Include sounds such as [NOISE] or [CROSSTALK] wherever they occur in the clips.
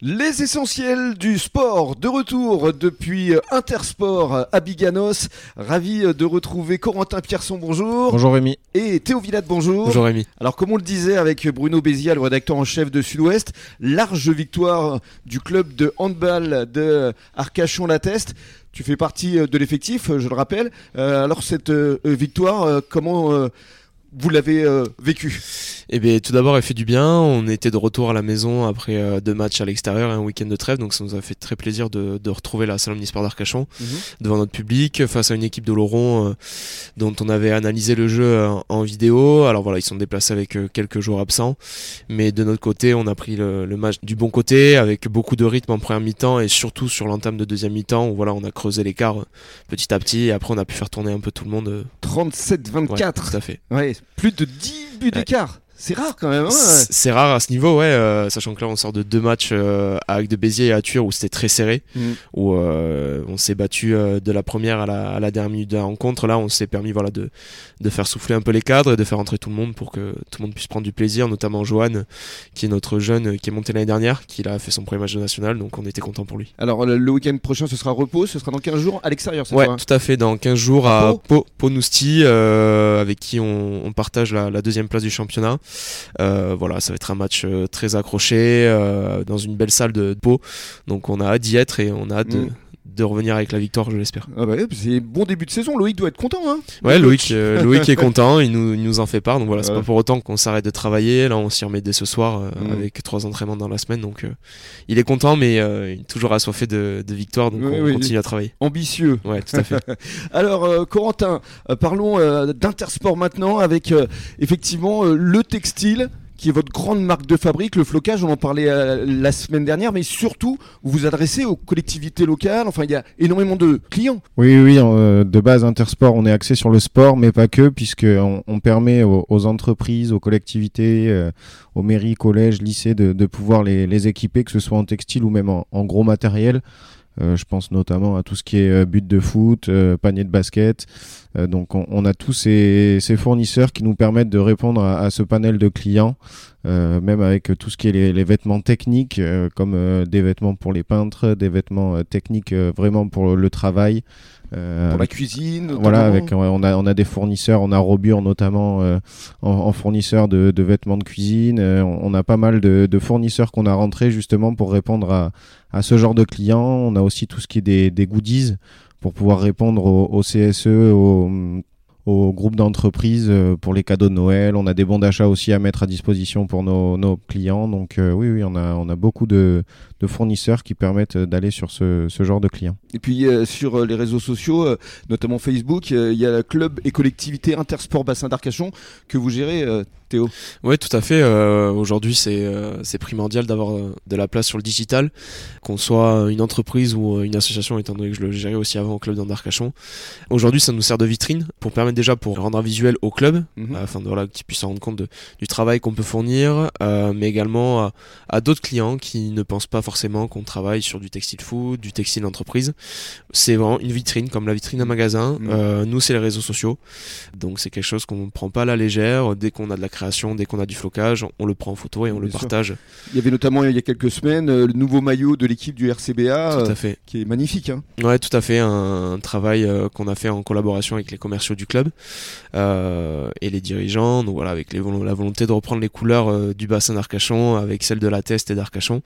Les essentiels du sport de retour depuis Intersport à Biganos. Ravi de retrouver Corentin Pierson, bonjour. Bonjour Rémi. Et Théo Villade, bonjour. Bonjour Rémi. Alors comme on le disait avec Bruno Bézia, le rédacteur en chef de Sud-Ouest, large victoire du club de handball de Arcachon-la-Teste. Tu fais partie de l'effectif, je le rappelle. Euh, alors cette euh, victoire, euh, comment vous l'avez euh, vécu Eh bien, tout d'abord, elle fait du bien. On était de retour à la maison après euh, deux matchs à l'extérieur et un week-end de trêve, donc ça nous a fait très plaisir de, de retrouver la salle omnisport d'Arcachon Mhm. devant notre public face à une équipe de Laurent euh, dont on avait analysé le jeu en vidéo. Alors voilà, ils sont déplacés avec quelques jours absents, mais de notre côté, on a pris le, le match du bon côté avec beaucoup de rythme en première mi-temps et surtout sur l'entame de deuxième mi-temps où voilà, on a creusé l'écart petit à petit et après on a pu faire tourner un peu tout le monde. euh, 37-24. ouais, tout à fait. Ouais, plus de 10 buts d'écart. C'est rare quand même. hein. C'est c'est rare à ce niveau, ouais, euh, sachant que là on sort de deux matchs euh, avec de Béziers et à Tuur où c'était très serré, Mm. où euh, on s'est battu euh, de la première à la, à la dernière minute de la rencontre. Là on s'est permis voilà, de, de faire souffler un peu les cadres et de faire entrer tout le monde pour que tout le monde puisse prendre du plaisir, notamment Johan, qui est notre jeune qui est monté l'année dernière, qui a fait son premier match de national, donc on était content pour lui. Alors le, week-end prochain, ce sera repos. Ce sera dans 15 jours à l'extérieur. cette Ouais, fois, hein. tout à fait. Dans 15 jours À à euh, avec qui on, on partage la, la deuxième place du championnat. Euh, voilà, ça va être un match euh, très accroché euh, dans une belle salle de Pau. Donc on a hâte d'y être et on a hâte de, Mm. De revenir avec la victoire, je l'espère. Ah bah c'est bon début de saison. Loïc doit être content. Hein Ouais, Loïc, coach. euh, Loïc est [LAUGHS] content, il nous, il nous en fait part. Donc voilà, c'est Ouais. pas pour autant qu'on s'arrête de travailler. Là, on s'y remet dès ce soir euh, Mm. avec trois entraînements dans la semaine. Donc euh, il est content, mais il est toujours assoiffé de, de victoire. Donc Oui, on oui. continue à travailler. Ambitieux. Ouais, tout à fait. [LAUGHS] Alors, Corentin, parlons d'Intersport maintenant avec effectivement le textile qui est votre grande marque de fabrique, le flocage, on en parlait euh, la semaine dernière, mais surtout, vous vous adressez aux collectivités locales, enfin, il y a énormément de clients. Oui, oui, euh, de base, Intersport, on est axé sur le sport, mais pas que, puisqu'on on permet aux, entreprises, aux collectivités, euh, aux mairies, collèges, lycées de, pouvoir les, équiper, que ce soit en textile ou même en gros matériel. Euh, je pense notamment à tout ce qui est euh, but de foot, euh, panier de basket. Donc on, a tous ces, fournisseurs qui nous permettent de répondre à, ce panel de clients, même avec tout ce qui est les, les vêtements techniques, euh, comme euh, des vêtements pour les peintres, des vêtements euh, techniques euh, vraiment pour le travail. euh, Pour la cuisine, voilà, avec, on, a, on a des fournisseurs, on a Robur notamment euh, en, en fournisseur de, de vêtements de cuisine. euh, on, a pas mal de, de fournisseurs qu'on a rentrés justement pour répondre à, à ce genre de clients. On a aussi tout ce qui est des, des goodies pour pouvoir répondre au, au CSE, au, au groupe d'entreprises euh, pour les cadeaux de Noël. On a des bons d'achat aussi à mettre à disposition pour nos, clients. Donc euh, oui, oui, on a beaucoup de, de fournisseurs qui permettent d'aller sur ce, ce genre de clients. Et puis euh, sur euh, les réseaux sociaux, euh, notamment Facebook, euh, il y a le club et collectivité Intersport Bassin d'Arcachon que vous gérez, euh, Théo. Ouais, tout à fait. Euh, Aujourd'hui, c'est euh, c'est primordial d'avoir euh, de la place sur le digital, qu'on soit une entreprise ou euh, une association, étant donné que je le gérais aussi avant au club d'Arcachon. Aujourd'hui, ça nous sert de vitrine pour permettre déjà pour rendre un visuel au club, Mhm. afin de voilà qu'ils puissent se rendre compte de- du travail qu'on peut fournir, euh, mais également à, à d'autres clients qui ne pensent pas forcément qu'on travaille sur du textile food, du textile entreprise. C'est vraiment une vitrine, comme la vitrine d'un magasin. Mhm. Euh, nous, c'est les réseaux sociaux, donc c'est quelque chose qu'on ne prend pas à la légère. Dès qu'on a de la création, dès qu'on a du flocage, on le prend en photo et on le Bien sûr. partage. Il y avait notamment il y a quelques semaines euh, le nouveau maillot de l'équipe du RCBA Tout euh, à fait. qui est magnifique. Hein. Ouais, tout à fait. Un, un travail euh, qu'on a fait en collaboration avec les commerciaux du club euh, et les dirigeants. Donc voilà, avec les, la volonté de reprendre les couleurs euh, du bassin d'Arcachon avec celles de la Teste et d'Arcachon.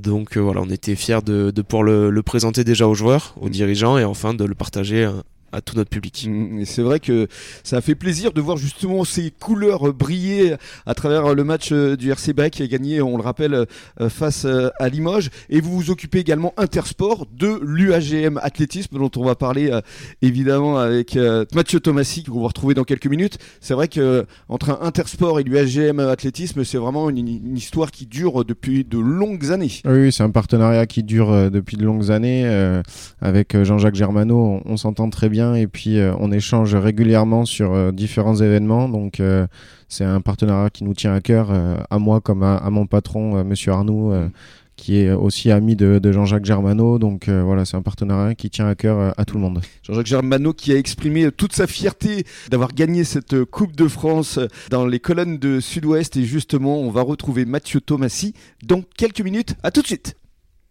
Donc euh, voilà, on était fiers de, de pouvoir le, le présenter déjà aux joueurs, aux dirigeants et enfin de le partager à, tout notre public. C'est vrai que ça a fait plaisir de voir justement ces couleurs briller à travers le match euh, du RCBA qui a gagné, on le rappelle, euh, face euh, à Limoges. Et vous vous occupez également Intersport de l'UAGM Athlétisme dont on va parler évidemment avec Mathieu Tomassi qu'on va retrouver dans quelques minutes. C'est vrai que entre Intersport et l'UAGM Athlétisme, c'est vraiment une, une histoire qui dure depuis de longues années. Oui, c'est un partenariat qui dure depuis de longues années. avec Jean-Jacques Germano, on s'entend très bien et puis euh, on échange régulièrement sur euh, différents événements. Donc euh, c'est un partenariat qui nous tient à cœur, à moi comme à, mon patron, Monsieur Arnoux, qui est aussi ami de, Jean-Jacques Germano. Donc voilà, c'est un partenariat qui tient à cœur à tout le monde. Jean-Jacques Germano qui a exprimé toute sa fierté d'avoir gagné cette Coupe de France dans les colonnes de Sud-Ouest. Et justement, on va retrouver Mathieu Thomasy dans quelques minutes. À tout de suite.